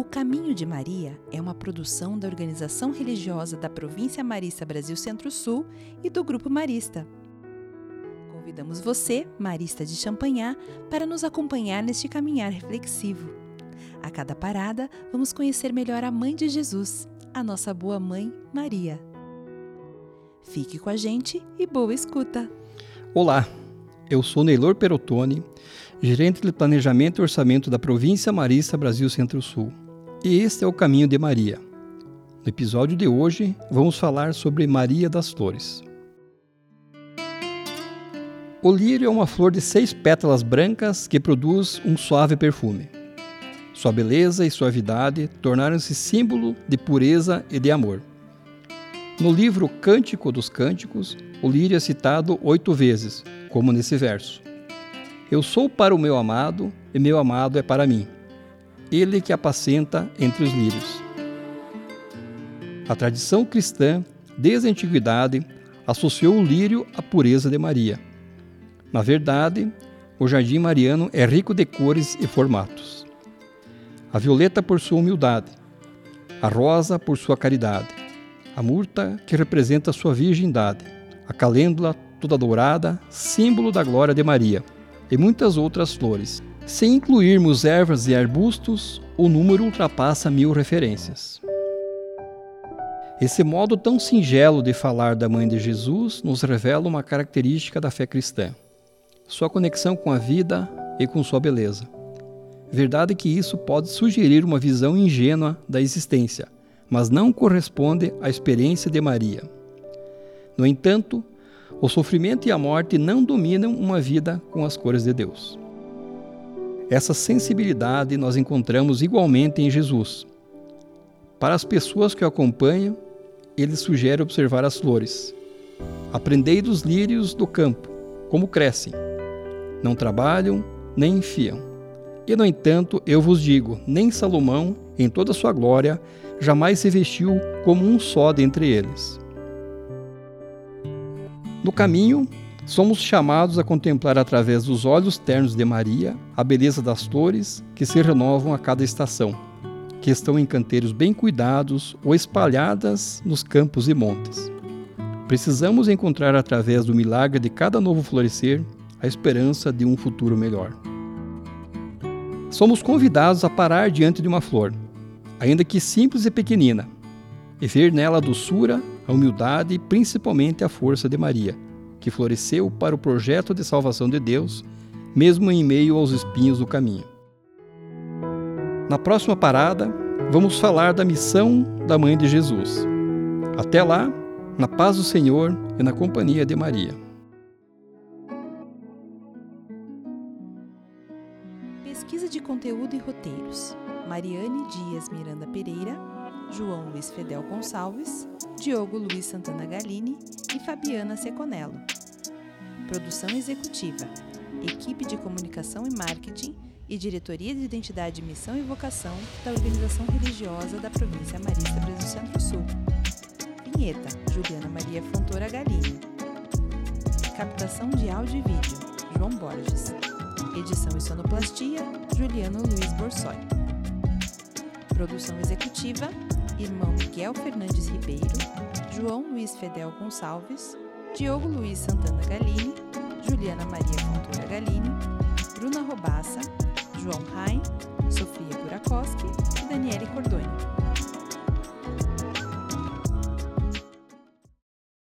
O Caminho de Maria é uma produção da organização religiosa da Província Marista Brasil Centro-Sul e do Grupo Marista. Convidamos você, Marista de Champanhar, para nos acompanhar neste caminhar reflexivo. A cada parada, vamos conhecer melhor a Mãe de Jesus, a nossa boa mãe, Maria. Fique com a gente e boa escuta! Olá, eu sou Neylor Perotone, gerente de Planejamento e Orçamento da Província Marista Brasil Centro-Sul. E este é o Caminho de Maria. No episódio de hoje, vamos falar sobre Maria das Flores. O lírio é uma flor de seis pétalas brancas que produz um suave perfume. Sua beleza e suavidade tornaram-se símbolo de pureza e de amor. No livro Cântico dos Cânticos, o lírio é citado oito vezes, como nesse verso: Eu sou para o meu amado, e meu amado é para mim ele que apacenta entre os lírios. A tradição cristã, desde a antiguidade, associou o lírio à pureza de Maria. Na verdade, o jardim mariano é rico de cores e formatos. A violeta por sua humildade, a rosa por sua caridade, a murta que representa sua virgindade, a calêndula toda dourada, símbolo da glória de Maria, e muitas outras flores, se incluirmos ervas e arbustos, o número ultrapassa mil referências. Esse modo tão singelo de falar da Mãe de Jesus nos revela uma característica da fé cristã: sua conexão com a vida e com sua beleza. Verdade que isso pode sugerir uma visão ingênua da existência, mas não corresponde à experiência de Maria. No entanto, o sofrimento e a morte não dominam uma vida com as cores de Deus. Essa sensibilidade nós encontramos igualmente em Jesus. Para as pessoas que o acompanham, ele sugere observar as flores. Aprendei dos lírios do campo, como crescem. Não trabalham, nem enfiam. E, no entanto, eu vos digo: nem Salomão, em toda sua glória, jamais se vestiu como um só dentre eles. No caminho, Somos chamados a contemplar através dos olhos ternos de Maria a beleza das flores que se renovam a cada estação, que estão em canteiros bem cuidados ou espalhadas nos campos e montes. Precisamos encontrar através do milagre de cada novo florescer a esperança de um futuro melhor. Somos convidados a parar diante de uma flor, ainda que simples e pequenina, e ver nela a doçura, a humildade e principalmente a força de Maria que floresceu para o projeto de salvação de Deus, mesmo em meio aos espinhos do caminho. Na próxima parada, vamos falar da missão da Mãe de Jesus. Até lá, na paz do Senhor e na companhia de Maria. Pesquisa de conteúdo e roteiros: Mariane Dias Miranda Pereira, João Luiz Fedel Gonçalves, Diogo Luiz Santana Galini e Fabiana Seconello. Produção executiva: Equipe de Comunicação e Marketing e Diretoria de Identidade, Missão e Vocação da Organização Religiosa da Província Marista Brasil Centro-Sul. Vinheta: Juliana Maria Fontoura Galini. Captação de áudio e vídeo: João Borges. Edição e sonoplastia: Juliano Luiz Borsoi. Produção executiva: Irmão Miguel Fernandes Ribeiro, João Luiz Fedel Gonçalves, Diogo Luiz Santana Galini, Juliana Maria Fontoura Galini, Bruna Robassa, João Rain, Sofia Burakoski e Daniele Cordoni.